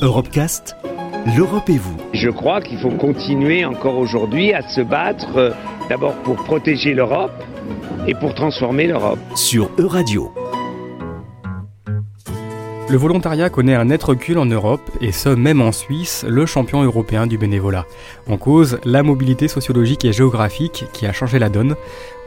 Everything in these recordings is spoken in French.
Europecast, l'Europe et vous. Je crois qu'il faut continuer encore aujourd'hui à se battre euh, d'abord pour protéger l'Europe et pour transformer l'Europe. Sur Euradio. Le volontariat connaît un net recul en Europe, et ce même en Suisse, le champion européen du bénévolat. En cause, la mobilité sociologique et géographique qui a changé la donne.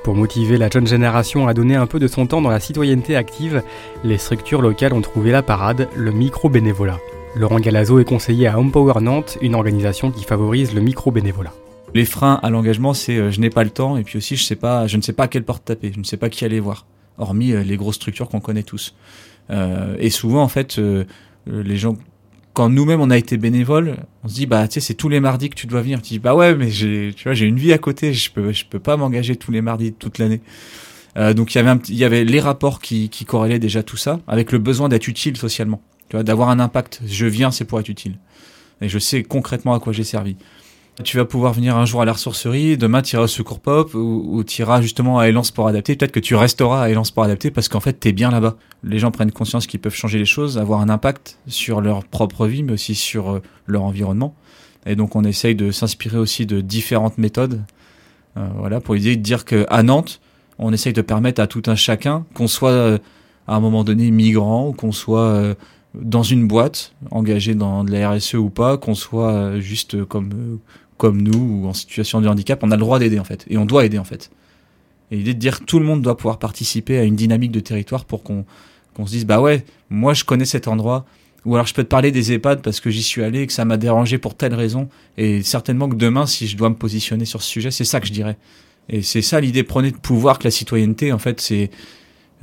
Pour motiver la jeune génération à donner un peu de son temps dans la citoyenneté active, les structures locales ont trouvé la parade, le micro-bénévolat. Laurent Galazo est conseiller à Empower Nantes, une organisation qui favorise le micro-bénévolat. Les freins à l'engagement, c'est euh, je n'ai pas le temps et puis aussi je sais pas, je ne sais pas à quelle porte taper, je ne sais pas qui aller voir, hormis euh, les grosses structures qu'on connaît tous. Euh, et souvent, en fait, euh, les gens, quand nous-mêmes on a été bénévoles, on se dit bah tu sais c'est tous les mardis que tu dois venir. Tu dis bah ouais mais j'ai tu vois j'ai une vie à côté, je peux je peux pas m'engager tous les mardis toute l'année. Euh, donc il y avait il y avait les rapports qui, qui corrélaient déjà tout ça avec le besoin d'être utile socialement. Tu vois d'avoir un impact. Je viens c'est pour être utile et je sais concrètement à quoi j'ai servi. Tu vas pouvoir venir un jour à la ressourcerie, demain tu iras au secours pop ou, ou tu iras justement à Elan Sport Adapté. Peut-être que tu resteras à Elan Sport Adapté parce qu'en fait tu es bien là-bas. Les gens prennent conscience qu'ils peuvent changer les choses, avoir un impact sur leur propre vie mais aussi sur euh, leur environnement. Et donc on essaye de s'inspirer aussi de différentes méthodes euh, voilà, pour l'idée de dire qu'à Nantes, on essaye de permettre à tout un chacun, qu'on soit euh, à un moment donné migrant ou qu'on soit dans une boîte, engagé dans de la RSE ou pas, qu'on soit euh, juste comme, euh, comme nous ou en situation de handicap, on a le droit d'aider en fait. Et on doit aider en fait. Et l'idée de dire tout le monde doit pouvoir participer à une dynamique de territoire pour qu'on qu'on se dise, bah ouais, moi je connais cet endroit, ou alors je peux te parler des EHPAD parce que j'y suis allé et que ça m'a dérangé pour telle raison. Et certainement que demain, si je dois me positionner sur ce sujet, c'est ça que je dirais. Et c'est ça l'idée, prenez de pouvoir que la citoyenneté, en fait, c'est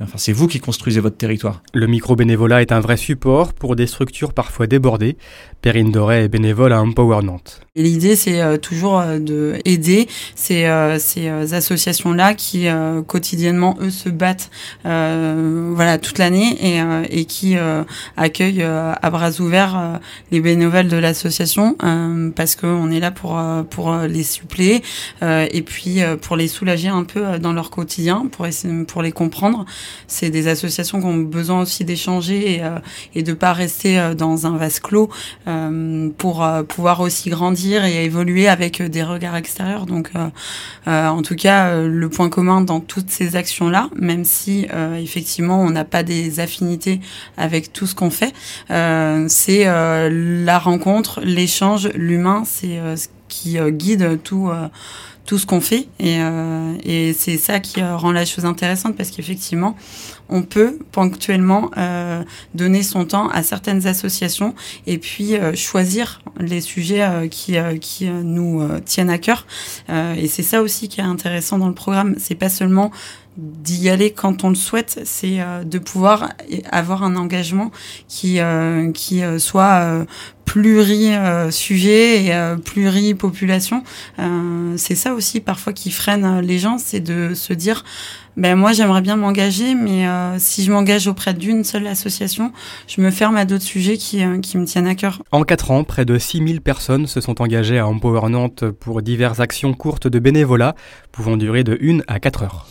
enfin, c'est vous qui construisez votre territoire. Le micro-bénévolat est un vrai support pour des structures parfois débordées. Perrine Doré est bénévole à Empower Nantes. Et l'idée, c'est euh, toujours euh, de aider ces, euh, ces associations-là qui euh, quotidiennement eux se battent, euh, voilà, toute l'année et, euh, et qui euh, accueillent euh, à bras ouverts euh, les bénévoles de l'association euh, parce qu'on est là pour euh, pour les suppléer euh, et puis euh, pour les soulager un peu euh, dans leur quotidien, pour essayer, pour les comprendre. C'est des associations qui ont besoin aussi d'échanger et, euh, et de pas rester euh, dans un vase clos euh, pour euh, pouvoir aussi grandir et évoluer avec euh, des regards extérieurs. Donc, en tout cas, le point commun dans toutes ces actions-là, même si effectivement on n'a pas des affinités avec tout ce qu'on fait, c'est la rencontre, l'échange, l'humain, c'est ce qui euh, guide tout. euh, tout ce qu'on fait et, euh, et c'est ça qui rend la chose intéressante parce qu'effectivement on peut ponctuellement donner son temps à certaines associations et puis choisir les sujets qui, qui nous tiennent à cœur et c'est ça aussi qui est intéressant dans le programme c'est pas seulement d'y aller quand on le souhaite, c'est de pouvoir avoir un engagement qui qui soit pluri-sujet et euh, pluri-population. Euh, c'est ça aussi parfois qui freine euh, les gens, c'est de se dire ben moi j'aimerais bien m'engager, mais euh, si je m'engage auprès d'une seule association, je me ferme à d'autres sujets qui, euh, qui me tiennent à cœur. En 4 ans, près de 6000 personnes se sont engagées à Empower Nantes pour diverses actions courtes de bénévolat, pouvant durer de 1 à 4 heures.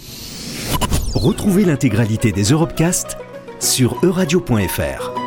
Retrouvez l'intégralité des Europecast sur euradio.fr.